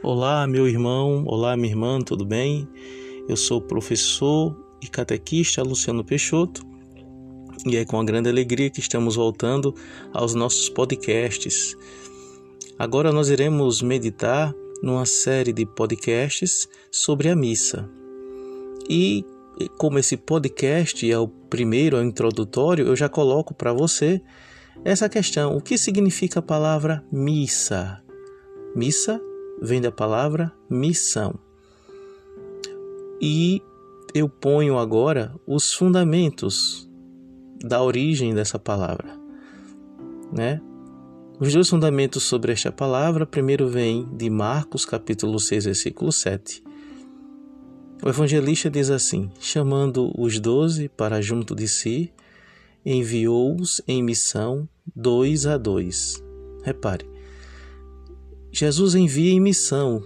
Olá, meu irmão, olá, minha irmã, tudo bem? Eu sou o professor e catequista Luciano Peixoto e é com a grande alegria que estamos voltando aos nossos podcasts. Agora nós iremos meditar numa série de podcasts sobre a missa. E como esse podcast é o primeiro, é o introdutório, eu já coloco para você essa questão: o que significa a palavra missa? Missa vem da palavra missão. E eu ponho agora os fundamentos da origem dessa palavra, né? Os dois fundamentos sobre esta palavra, primeiro vem de Marcos, capítulo 6, versículo 7. O evangelista diz assim: chamando os doze para junto de si, enviou-os em missão dois a dois. Repare, Jesus envia em missão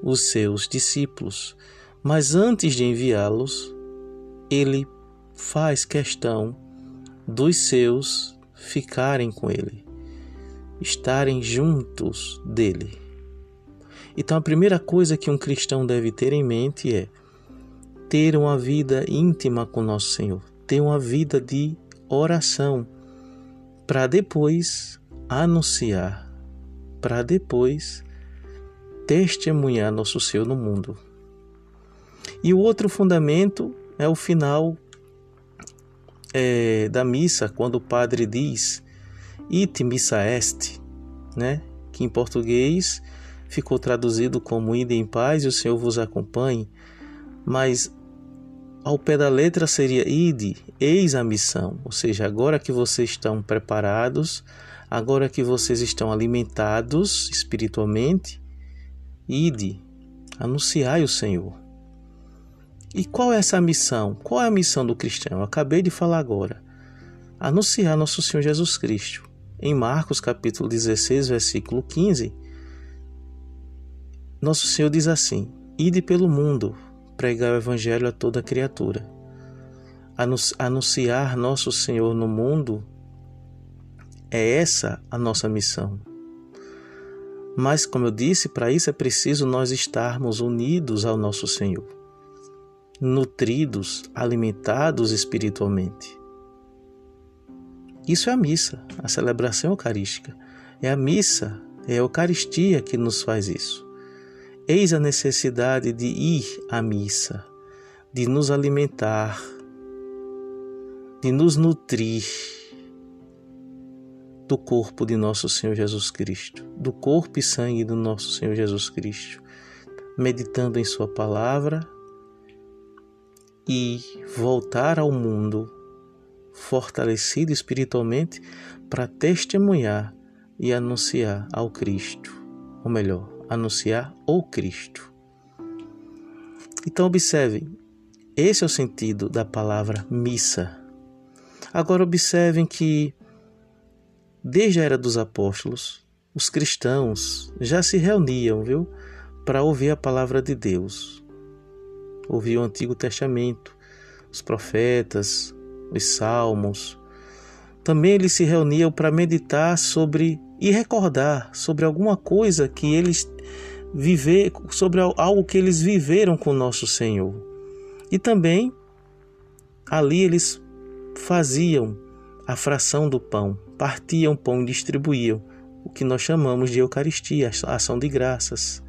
os seus discípulos, mas antes de enviá-los, ele faz questão dos seus ficarem com ele, estarem juntos dele. Então, a primeira coisa que um cristão deve ter em mente é ter uma vida íntima com nosso Senhor, ter uma vida de oração, para depois anunciar para depois testemunhar nosso Senhor no mundo. E o outro fundamento é o final é, da missa, quando o padre diz It missa est, né? que em português ficou traduzido como Ide em paz e o Senhor vos acompanhe, mas ao pé da letra seria Ide, eis a missão, ou seja, agora que vocês estão preparados, Agora que vocês estão alimentados espiritualmente, ide, anunciai o Senhor. E qual é essa missão? Qual é a missão do cristão? Eu acabei de falar agora. Anunciar nosso Senhor Jesus Cristo. Em Marcos capítulo 16, versículo 15, nosso Senhor diz assim: Ide pelo mundo, pregar o evangelho a toda criatura. Anunciar nosso Senhor no mundo é essa a nossa missão. Mas, como eu disse, para isso é preciso nós estarmos unidos ao nosso Senhor, nutridos, alimentados espiritualmente. Isso é a missa, a celebração eucarística. É a missa, é a Eucaristia que nos faz isso. Eis a necessidade de ir à missa, de nos alimentar, de nos nutrir do corpo de nosso Senhor Jesus Cristo, do corpo e sangue do nosso Senhor Jesus Cristo, meditando em Sua palavra e voltar ao mundo fortalecido espiritualmente para testemunhar e anunciar ao Cristo, ou melhor, anunciar o Cristo. Então, observem, esse é o sentido da palavra missa. Agora, observem que Desde a era dos apóstolos, os cristãos já se reuniam, viu, para ouvir a palavra de Deus. Ouvir o Antigo Testamento, os profetas, os salmos. Também eles se reuniam para meditar sobre e recordar sobre alguma coisa que eles viver, sobre algo que eles viveram com nosso Senhor. E também ali eles faziam a fração do pão, partiam pão e distribuíam, o que nós chamamos de Eucaristia, a ação de graças.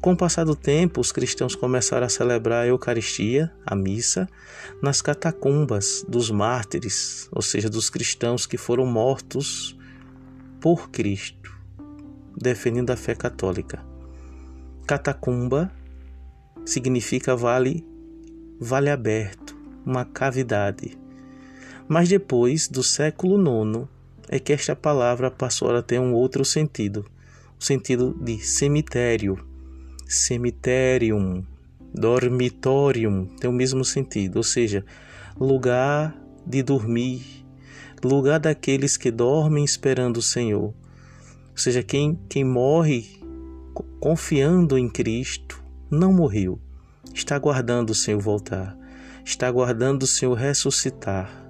Com o passar do tempo, os cristãos começaram a celebrar a Eucaristia, a missa, nas catacumbas dos mártires, ou seja, dos cristãos que foram mortos por Cristo, defendendo a fé católica. Catacumba significa vale, vale aberto, uma cavidade. Mas depois do século IX é que esta palavra passou a ter um outro sentido, o sentido de cemitério, cemiterium, dormitorium, tem o mesmo sentido, ou seja, lugar de dormir, lugar daqueles que dormem esperando o Senhor. Ou seja, quem, quem morre confiando em Cristo não morreu, está aguardando o Senhor voltar, está aguardando o Senhor ressuscitar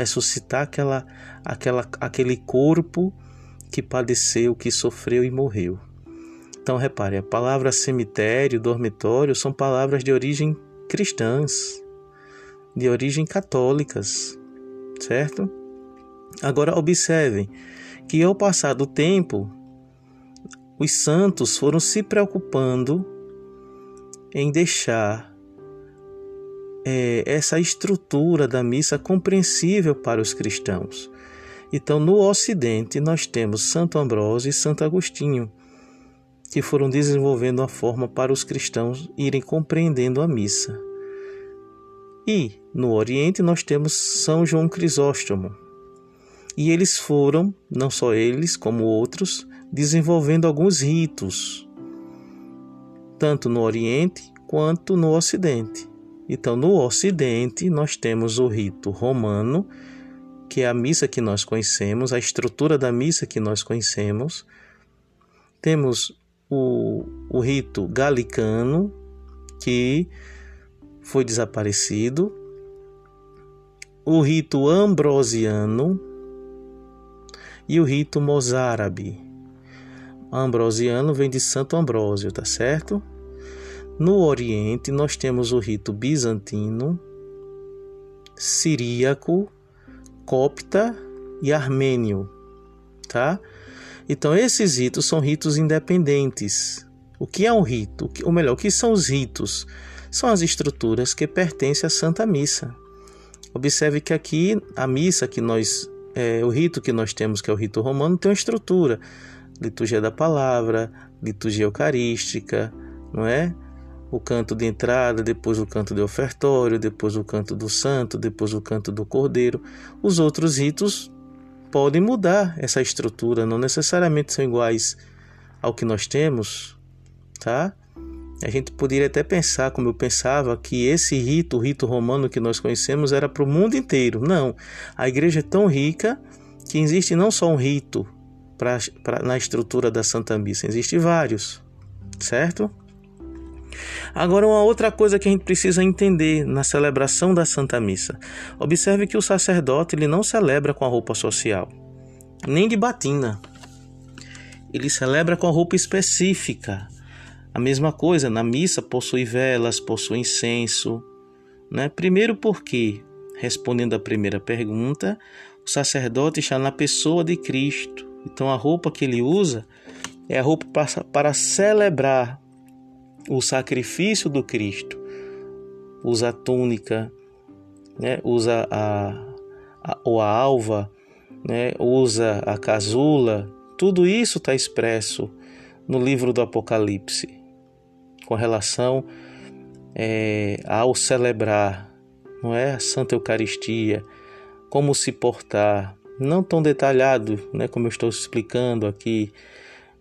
ressuscitar aquela, aquela, aquele corpo que padeceu, que sofreu e morreu. Então repare, a palavra cemitério, dormitório são palavras de origem cristãs, de origem católicas, certo? Agora observem que ao passar do tempo, os santos foram se preocupando em deixar é, essa estrutura da missa compreensível para os cristãos. Então, no Ocidente, nós temos Santo Ambrósio e Santo Agostinho, que foram desenvolvendo a forma para os cristãos irem compreendendo a missa. E no Oriente nós temos São João Crisóstomo. E eles foram, não só eles como outros, desenvolvendo alguns ritos, tanto no Oriente quanto no Ocidente. Então, no Ocidente, nós temos o rito romano, que é a missa que nós conhecemos, a estrutura da missa que nós conhecemos. Temos o, o rito galicano, que foi desaparecido, o rito ambrosiano e o rito mozárabe. Ambrosiano vem de Santo Ambrósio, tá certo? No Oriente, nós temos o rito bizantino, siríaco, copta e armênio, tá? Então, esses ritos são ritos independentes. O que é um rito? Ou melhor, o que são os ritos? São as estruturas que pertencem à Santa Missa. Observe que aqui a missa que nós, é, o rito que nós temos, que é o rito romano, tem uma estrutura: liturgia da palavra, liturgia eucarística, não é? O canto de entrada, depois o canto de ofertório, depois o canto do santo, depois o canto do cordeiro. Os outros ritos podem mudar essa estrutura, não necessariamente são iguais ao que nós temos, tá? A gente poderia até pensar, como eu pensava, que esse rito, o rito romano que nós conhecemos, era para o mundo inteiro. Não. A igreja é tão rica que existe não só um rito pra, pra, na estrutura da Santa Missa, existe vários, certo? Agora, uma outra coisa que a gente precisa entender na celebração da Santa Missa. Observe que o sacerdote ele não celebra com a roupa social, nem de batina. Ele celebra com a roupa específica. A mesma coisa, na missa possui velas, possui incenso. Né? Primeiro porque, respondendo à primeira pergunta, o sacerdote está na pessoa de Cristo. Então a roupa que ele usa é a roupa para, para celebrar o sacrifício do Cristo. Usa a túnica, né? usa a, a, ou a alva, né? usa a casula. Tudo isso está expresso no livro do Apocalipse, com relação é, ao celebrar, não é, a Santa Eucaristia, como se portar, não tão detalhado, né, como eu estou explicando aqui,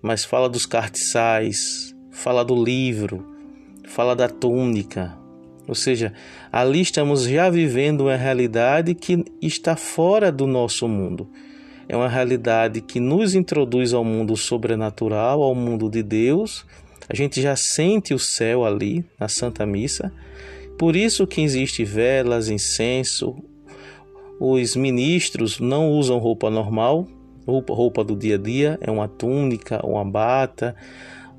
mas fala dos cartiçais, fala do livro, fala da túnica. Ou seja, ali estamos já vivendo uma realidade que está fora do nosso mundo. É uma realidade que nos introduz ao mundo sobrenatural, ao mundo de Deus. A gente já sente o céu ali na Santa Missa. Por isso que existe velas, incenso. Os ministros não usam roupa normal, roupa, roupa do dia a dia, é uma túnica, uma bata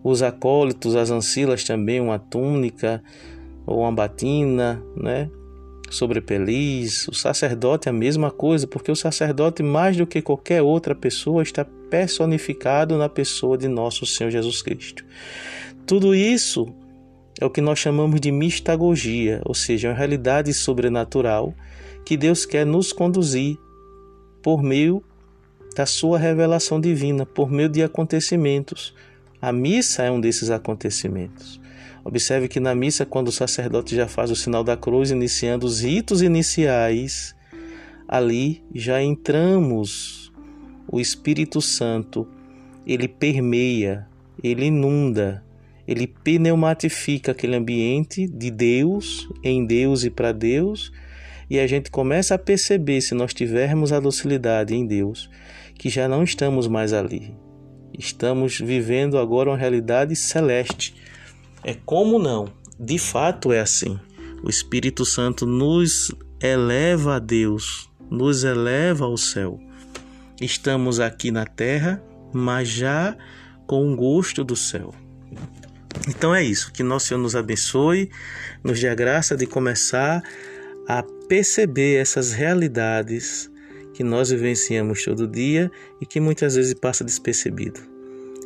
os acólitos, as ancilas também, uma túnica ou uma batina, né? Sobre peliz, o sacerdote é a mesma coisa, porque o sacerdote, mais do que qualquer outra pessoa, está personificado na pessoa de nosso Senhor Jesus Cristo. Tudo isso é o que nós chamamos de mistagogia, ou seja, uma realidade sobrenatural que Deus quer nos conduzir por meio da sua revelação divina, por meio de acontecimentos a missa é um desses acontecimentos. Observe que na missa, quando o sacerdote já faz o sinal da cruz, iniciando os ritos iniciais, ali já entramos. O Espírito Santo, ele permeia, ele inunda, ele pneumatifica aquele ambiente de Deus, em Deus e para Deus, e a gente começa a perceber, se nós tivermos a docilidade em Deus, que já não estamos mais ali, Estamos vivendo agora uma realidade celeste. É como não? De fato é assim. O Espírito Santo nos eleva a Deus, nos eleva ao céu. Estamos aqui na terra, mas já com o gosto do céu. Então é isso, que nosso Senhor nos abençoe, nos dê a graça de começar a perceber essas realidades que nós vivenciamos todo dia e que muitas vezes passa despercebido.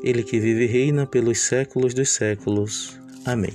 Ele que vive e reina pelos séculos dos séculos. Amém.